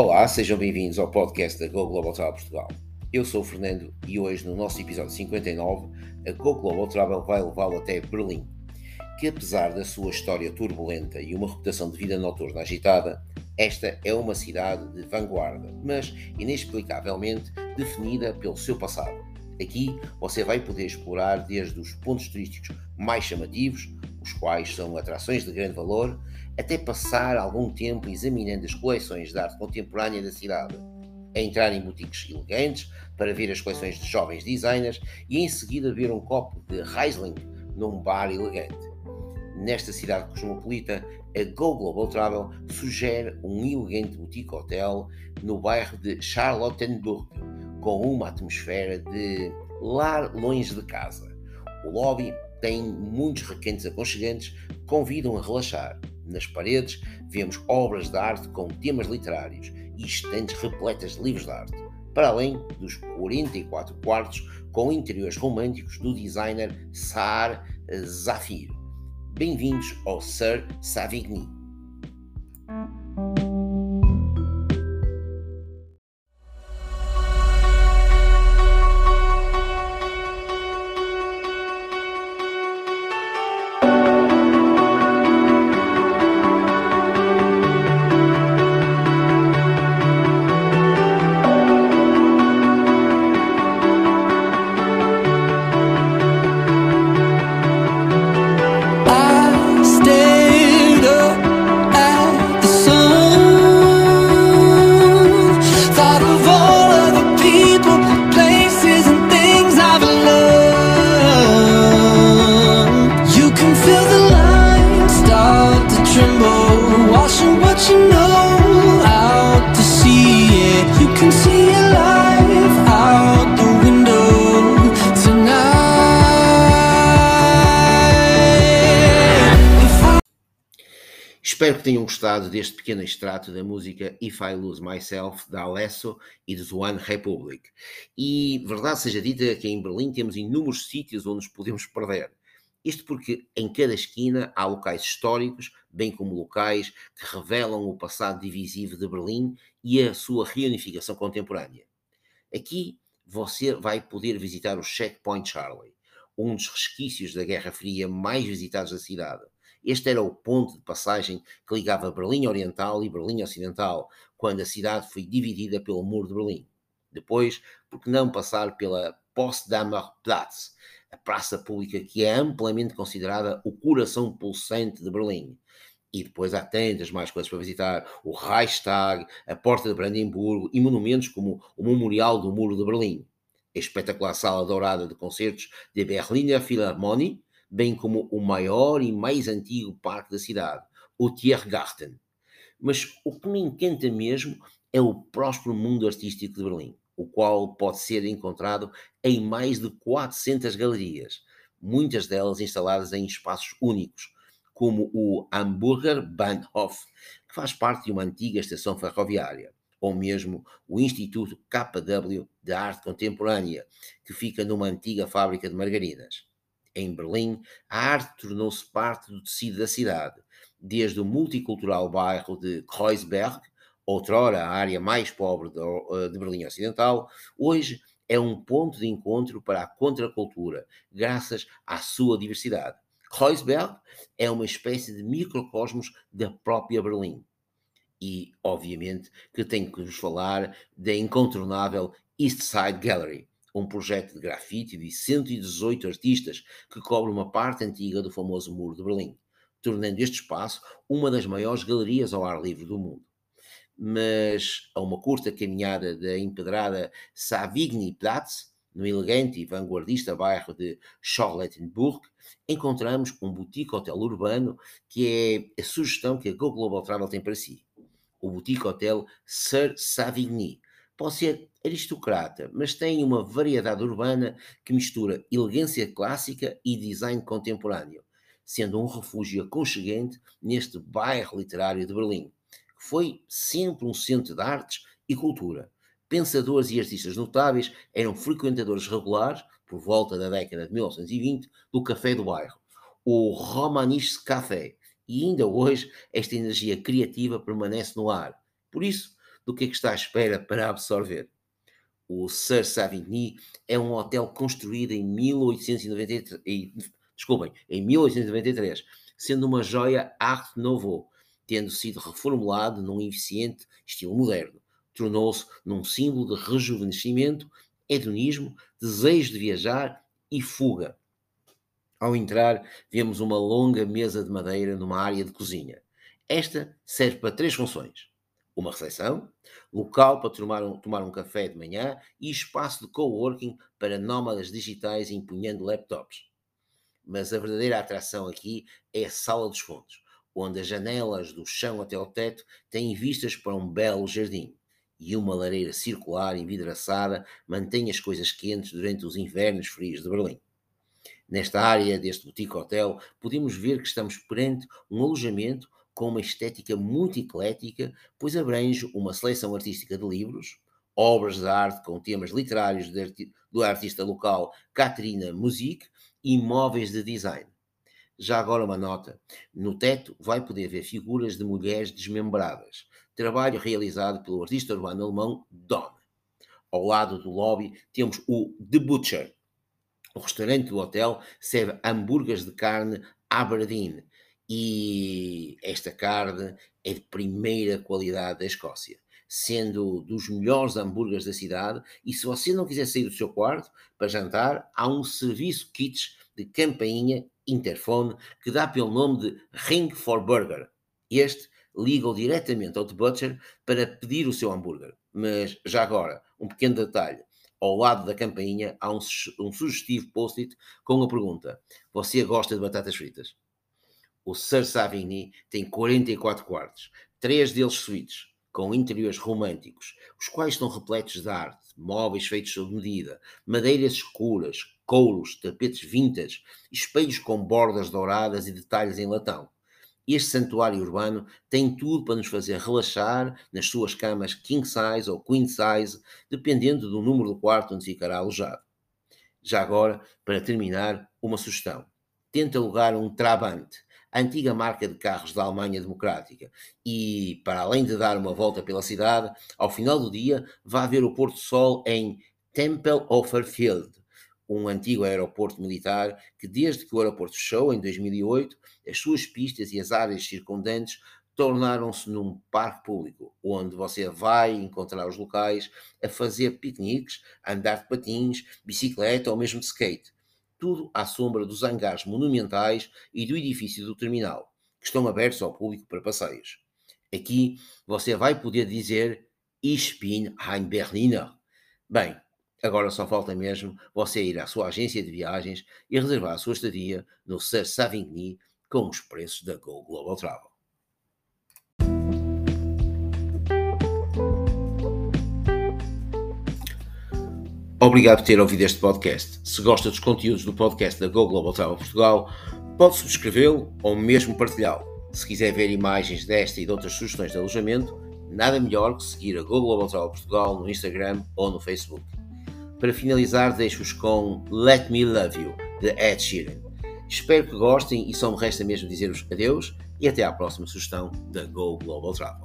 Olá, sejam bem-vindos ao podcast da Go Global Travel Portugal. Eu sou o Fernando e hoje, no nosso episódio 59, a Go Global Travel vai levá-lo até Berlim, que apesar da sua história turbulenta e uma reputação de vida noturna agitada, esta é uma cidade de vanguarda, mas inexplicavelmente definida pelo seu passado. Aqui você vai poder explorar desde os pontos turísticos mais chamativos, os quais são atrações de grande valor, até passar algum tempo examinando as coleções de arte contemporânea da cidade, a entrar em boutiques elegantes para ver as coleções de jovens designers e em seguida beber um copo de Riesling num bar elegante. Nesta cidade cosmopolita, a Go Global Travel sugere um elegante boutique hotel no bairro de Charlottenburg, com uma atmosfera de lar longe de casa. O lobby tem muitos requintes aconchegantes que convidam a relaxar. Nas paredes vemos obras de arte com temas literários e estantes repletas de livros de arte, para além dos 44 quartos com interiores românticos do designer Saar Zafir. Bem-vindos ao Sir Savigny. Espero que tenham gostado deste pequeno extrato da música If I Lose Myself, da Alesso e de One Republic. E, verdade seja dita, que em Berlim temos inúmeros sítios onde nos podemos perder. Isto porque em cada esquina há locais históricos, bem como locais que revelam o passado divisivo de Berlim e a sua reunificação contemporânea. Aqui você vai poder visitar o Checkpoint Charlie, um dos resquícios da Guerra Fria mais visitados da cidade. Este era o ponto de passagem que ligava Berlim Oriental e Berlim Ocidental, quando a cidade foi dividida pelo Muro de Berlim. Depois, por que não passar pela Potsdamer Platz, a praça pública que é amplamente considerada o coração pulsante de Berlim. E depois há tantas mais coisas para visitar: o Reichstag, a Porta de Brandemburgo e monumentos como o Memorial do Muro de Berlim, a espetacular sala dourada de concertos da Berliner Philharmonie, bem como o maior e mais antigo parque da cidade, o Tiergarten. Mas o que me encanta mesmo é o próspero mundo artístico de Berlim, o qual pode ser encontrado em mais de 400 galerias, muitas delas instaladas em espaços únicos, como o Hamburger Bahnhof, que faz parte de uma antiga estação ferroviária, ou mesmo o Instituto KW de Arte Contemporânea, que fica numa antiga fábrica de margarinas. Em Berlim, a arte tornou-se parte do tecido da cidade, desde o multicultural bairro de Kreuzberg, outrora a área mais pobre de, eh, de Berlim Ocidental, hoje é um ponto de encontro para a contracultura, graças à sua diversidade. Kreuzberg é uma espécie de microcosmos da própria Berlim. E, obviamente, que tenho que vos falar da incontornável East Side Gallery, um projeto de grafite de 118 artistas que cobre uma parte antiga do famoso Muro de Berlim, tornando este espaço uma das maiores galerias ao ar livre do mundo. Mas a uma curta caminhada da empedrada Savigny Platz, no elegante e vanguardista bairro de Charlottenburg, encontramos um boutique hotel urbano que é a sugestão que a Go Global Travel tem para si. O boutique hotel Sir Savigny pode ser aristocrata, mas tem uma variedade urbana que mistura elegância clássica e design contemporâneo, sendo um refúgio aconchegante neste bairro literário de Berlim, que foi sempre um centro de artes e cultura. Pensadores e artistas notáveis eram frequentadores regulares, por volta da década de 1920, do café do bairro, o Romanische Café, e ainda hoje esta energia criativa permanece no ar. Por isso, do que é que está à espera para absorver. O Sir Savigny é um hotel construído em 1893, desculpem, em 1893, sendo uma joia Art Nouveau, tendo sido reformulado num eficiente estilo moderno. Tornou-se num símbolo de rejuvenescimento, hedonismo, desejo de viajar e fuga. Ao entrar, vemos uma longa mesa de madeira numa área de cozinha. Esta serve para três funções: uma recepção, local para tomar um, tomar um café de manhã e espaço de coworking para nómadas digitais empunhando laptops. Mas a verdadeira atração aqui é a sala dos fundos, onde as janelas do chão até ao teto têm vistas para um belo jardim e uma lareira circular envidraçada mantém as coisas quentes durante os invernos frios de Berlim. Nesta área deste boutique hotel, podemos ver que estamos perante um alojamento com uma estética muito eclética, pois abrange uma seleção artística de livros, obras de arte com temas literários do artista local Katrina Music e móveis de design. Já agora uma nota: no teto vai poder ver figuras de mulheres desmembradas, trabalho realizado pelo artista urbano alemão Don. Ao lado do lobby temos o The Butcher, o restaurante do hotel serve hambúrgueres de carne Aberdeen e esta carne é de primeira qualidade da Escócia, sendo dos melhores hambúrgueres da cidade. E se você não quiser sair do seu quarto para jantar, há um serviço kits de campainha interfone que dá pelo nome de Ring for Burger. Este liga diretamente ao The Butcher para pedir o seu hambúrguer. Mas já agora, um pequeno detalhe ao lado da campainha há um, um sugestivo post-it com a pergunta: Você gosta de batatas fritas? O Sir Savigny tem 44 quartos, três deles suítes, com interiores românticos, os quais estão repletos de arte, móveis feitos sob medida, madeiras escuras, couros, tapetes vintage, espelhos com bordas douradas e detalhes em latão. Este santuário urbano tem tudo para nos fazer relaxar nas suas camas king size ou queen size, dependendo do número do quarto onde ficará alojado. Já agora, para terminar, uma sugestão. Tente alugar um Trabant, a antiga marca de carros da Alemanha Democrática, e, para além de dar uma volta pela cidade, ao final do dia vá ver o Porto Sol em Tempelhofer um antigo aeroporto militar que, desde que o aeroporto fechou em 2008, as suas pistas e as áreas circundantes tornaram-se num parque público, onde você vai encontrar os locais a fazer piqueniques, andar de patins, bicicleta ou mesmo de skate. Tudo à sombra dos hangares monumentais e do edifício do terminal, que estão abertos ao público para passeios. Aqui você vai poder dizer Ich bin ein Berliner. Bem, Agora só falta mesmo você ir à sua agência de viagens e reservar a sua estadia no Sir Savigny com os preços da Go Global Travel. Obrigado por ter ouvido este podcast. Se gosta dos conteúdos do podcast da Go Global Travel Portugal, pode subscrevê-lo ou mesmo partilhá-lo. Se quiser ver imagens desta e de outras sugestões de alojamento, nada melhor que seguir a Go Global Travel Portugal no Instagram ou no Facebook. Para finalizar, deixo-vos com Let Me Love You, de Ed Sheeran. Espero que gostem e só me resta mesmo dizer-vos adeus e até à próxima sugestão da Go Global Travel.